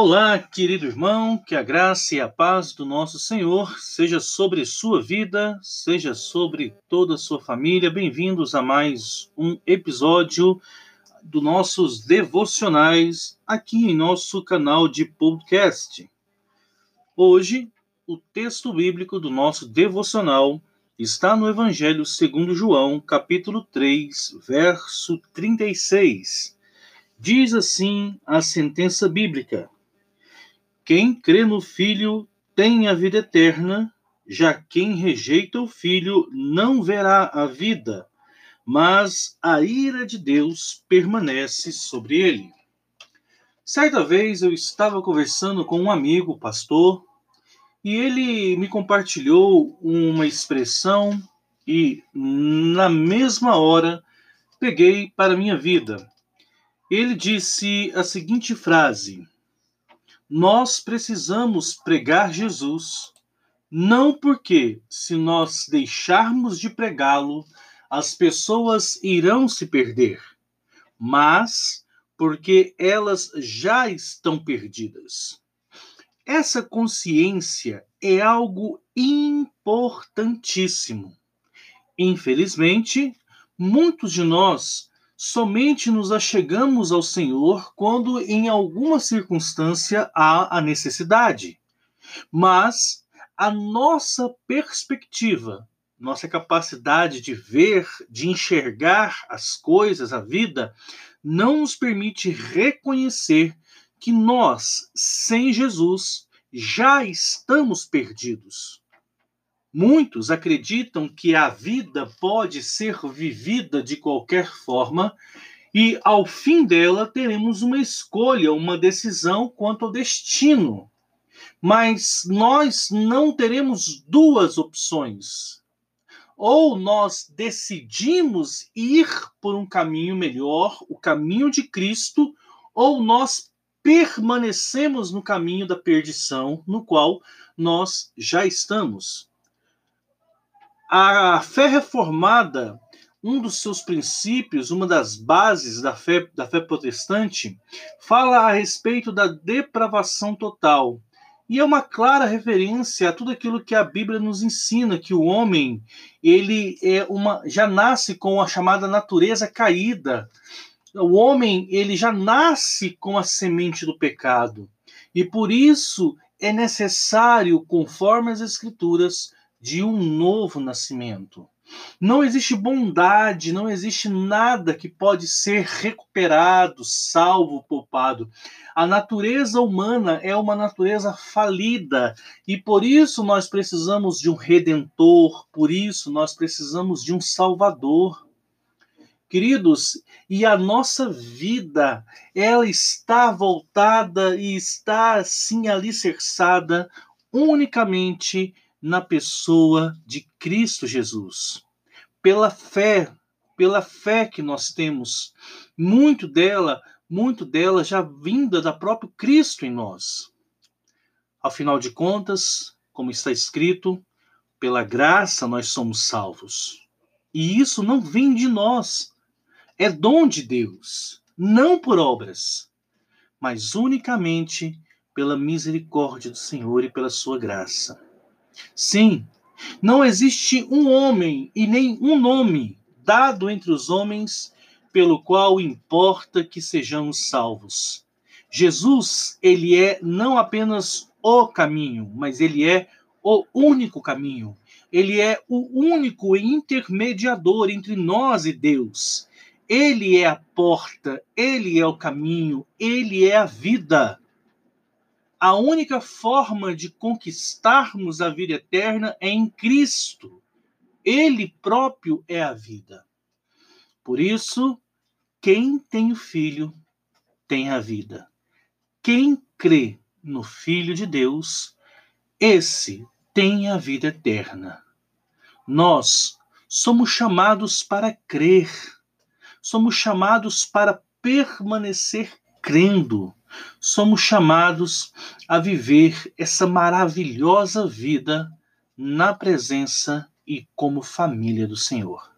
Olá, querido irmão, que a graça e a paz do nosso Senhor seja sobre sua vida, seja sobre toda a sua família. Bem-vindos a mais um episódio dos nossos devocionais aqui em nosso canal de podcast. Hoje, o texto bíblico do nosso devocional está no Evangelho segundo João, capítulo 3, verso 36. Diz assim a sentença bíblica: quem crê no Filho tem a vida eterna, já quem rejeita o Filho não verá a vida, mas a ira de Deus permanece sobre ele. Certa vez eu estava conversando com um amigo, pastor, e ele me compartilhou uma expressão e, na mesma hora, peguei para minha vida. Ele disse a seguinte frase: nós precisamos pregar Jesus, não porque, se nós deixarmos de pregá-lo, as pessoas irão se perder, mas porque elas já estão perdidas. Essa consciência é algo importantíssimo. Infelizmente, muitos de nós somente nos achegamos ao Senhor quando em alguma circunstância há a necessidade. Mas a nossa perspectiva, nossa capacidade de ver, de enxergar as coisas, a vida, não nos permite reconhecer que nós, sem Jesus, já estamos perdidos. Muitos acreditam que a vida pode ser vivida de qualquer forma e, ao fim dela, teremos uma escolha, uma decisão quanto ao destino. Mas nós não teremos duas opções. Ou nós decidimos ir por um caminho melhor, o caminho de Cristo, ou nós permanecemos no caminho da perdição, no qual nós já estamos. A fé reformada, um dos seus princípios, uma das bases da fé, da fé protestante, fala a respeito da depravação total. E é uma clara referência a tudo aquilo que a Bíblia nos ensina, que o homem, ele é uma já nasce com a chamada natureza caída. O homem, ele já nasce com a semente do pecado. E por isso é necessário, conforme as escrituras, de um novo nascimento. Não existe bondade, não existe nada que pode ser recuperado, salvo, poupado. A natureza humana é uma natureza falida e por isso nós precisamos de um redentor, por isso nós precisamos de um salvador. Queridos, e a nossa vida, ela está voltada e está assim alicerçada unicamente na pessoa de Cristo Jesus. Pela fé, pela fé que nós temos, muito dela, muito dela já vinda da próprio Cristo em nós. Afinal de contas, como está escrito, pela graça nós somos salvos. E isso não vem de nós, é dom de Deus, não por obras, mas unicamente pela misericórdia do Senhor e pela sua graça. Sim, não existe um homem e nem um nome dado entre os homens pelo qual importa que sejamos salvos. Jesus, ele é não apenas o caminho, mas ele é o único caminho. Ele é o único intermediador entre nós e Deus. Ele é a porta, ele é o caminho, ele é a vida a única forma de conquistarmos a vida eterna é em Cristo. Ele próprio é a vida. Por isso, quem tem o Filho tem a vida. Quem crê no Filho de Deus, esse tem a vida eterna. Nós somos chamados para crer, somos chamados para permanecer crendo, somos chamados a viver essa maravilhosa vida na presença e como família do Senhor.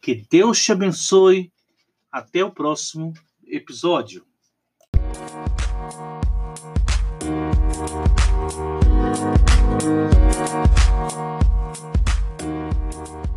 Que Deus te abençoe. Até o próximo episódio. Thank you.